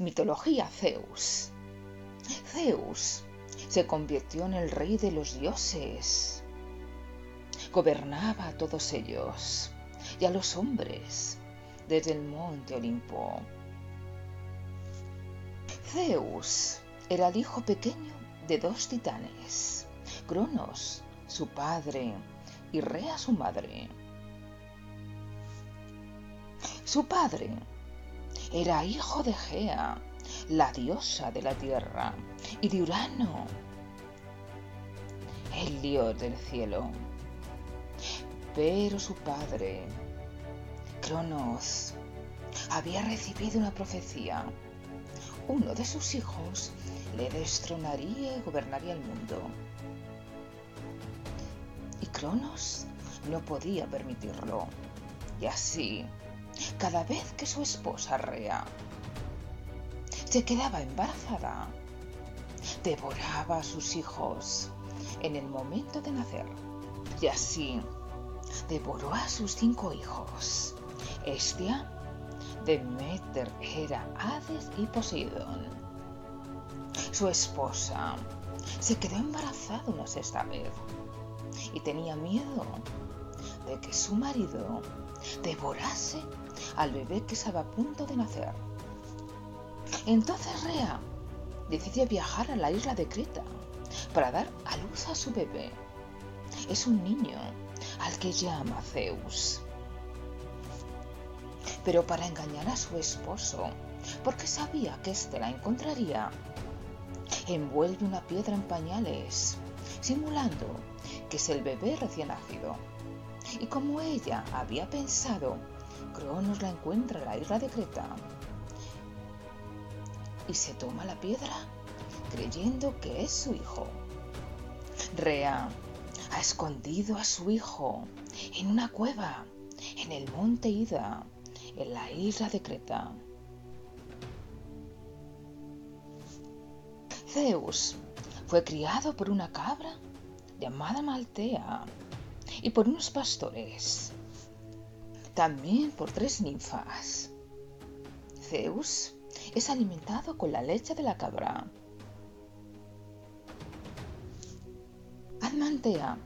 Mitología Zeus. Zeus se convirtió en el rey de los dioses. Gobernaba a todos ellos y a los hombres desde el monte Olimpo. Zeus era el hijo pequeño de dos titanes, Cronos, su padre, y Rea, su madre. Su padre era hijo de Gea, la diosa de la tierra, y de Urano, el dios del cielo. Pero su padre, Cronos, había recibido una profecía. Uno de sus hijos le destronaría y gobernaría el mundo. Y Cronos no podía permitirlo. Y así cada vez que su esposa Rea se quedaba embarazada, devoraba a sus hijos en el momento de nacer. Y así devoró a sus cinco hijos. Estia, Demeter, Hera, Hades y Poseidón. Su esposa se quedó embarazada una sexta vez y tenía miedo de que su marido devorase al bebé que estaba a punto de nacer. Entonces Rea decidió viajar a la isla de Creta para dar a luz a su bebé. Es un niño al que llama Zeus. Pero para engañar a su esposo, porque sabía que éste la encontraría, envuelve una piedra en pañales, simulando que es el bebé recién nacido. Y como ella había pensado Cronos la encuentra en la isla de Creta y se toma la piedra creyendo que es su hijo. Rea ha escondido a su hijo en una cueva en el monte Ida, en la isla de Creta. Zeus fue criado por una cabra llamada Maltea y por unos pastores también por tres ninfas. Zeus es alimentado con la leche de la cabra. Admantea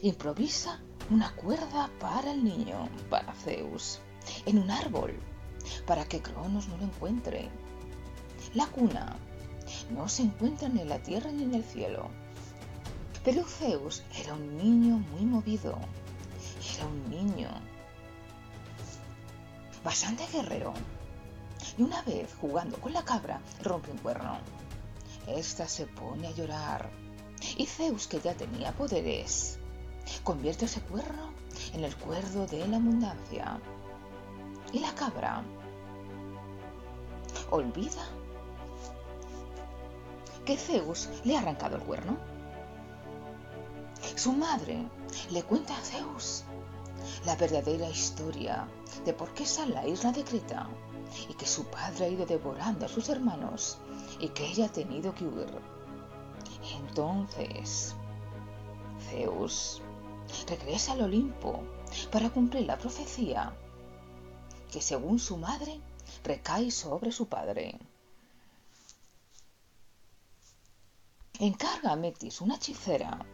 improvisa una cuerda para el niño, para Zeus, en un árbol, para que Cronos no lo encuentre. La cuna no se encuentra ni en la tierra ni en el cielo. Pero Zeus era un niño muy movido. Era un niño bastante guerrero. Y una vez, jugando con la cabra, rompe un cuerno. Esta se pone a llorar. Y Zeus, que ya tenía poderes, convierte ese cuerno en el cuerdo de la abundancia. Y la cabra olvida que Zeus le ha arrancado el cuerno. Su madre le cuenta a Zeus la verdadera historia de por qué está la isla de Creta y que su padre ha ido devorando a sus hermanos y que ella ha tenido que huir. Entonces, Zeus regresa al Olimpo para cumplir la profecía que según su madre recae sobre su padre. Encarga a Metis, una hechicera,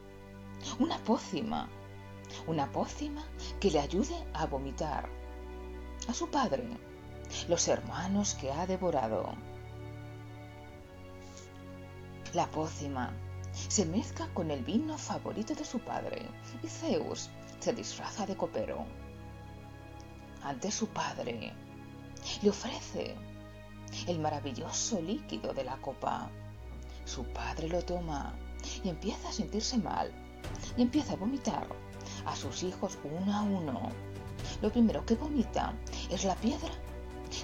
una pócima una pócima que le ayude a vomitar a su padre los hermanos que ha devorado. La pócima se mezcla con el vino favorito de su padre y Zeus se disfraza de copero. Ante su padre le ofrece el maravilloso líquido de la copa. Su padre lo toma y empieza a sentirse mal y empieza a vomitar a sus hijos uno a uno. Lo primero que vomita es la piedra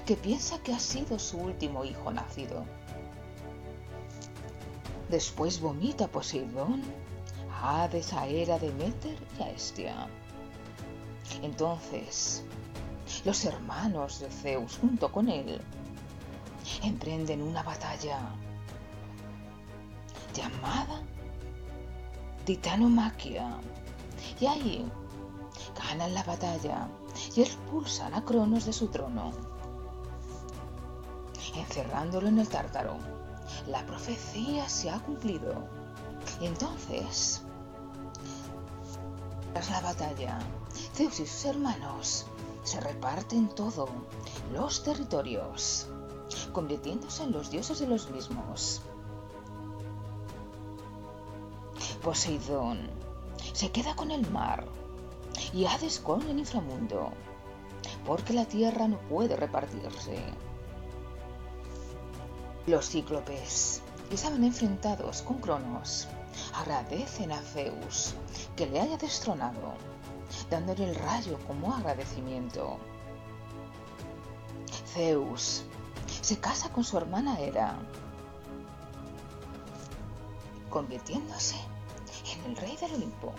que piensa que ha sido su último hijo nacido. Después vomita Poseidón, Hades, a Hera, Demeter y a Estia. Entonces, los hermanos de Zeus junto con él emprenden una batalla llamada Titanomaquia y ahí ganan la batalla y expulsan a Cronos de su trono. encerrándolo en el tártaro. La profecía se ha cumplido. Entonces, tras la batalla, Zeus y sus hermanos se reparten todo, los territorios, convirtiéndose en los dioses de los mismos. Poseidón se queda con el mar y Hades con el inframundo, porque la tierra no puede repartirse. Los cíclopes, que estaban enfrentados con Cronos, agradecen a Zeus que le haya destronado, dándole el rayo como agradecimiento. Zeus se casa con su hermana Hera, convirtiéndose el rey del Olimpo.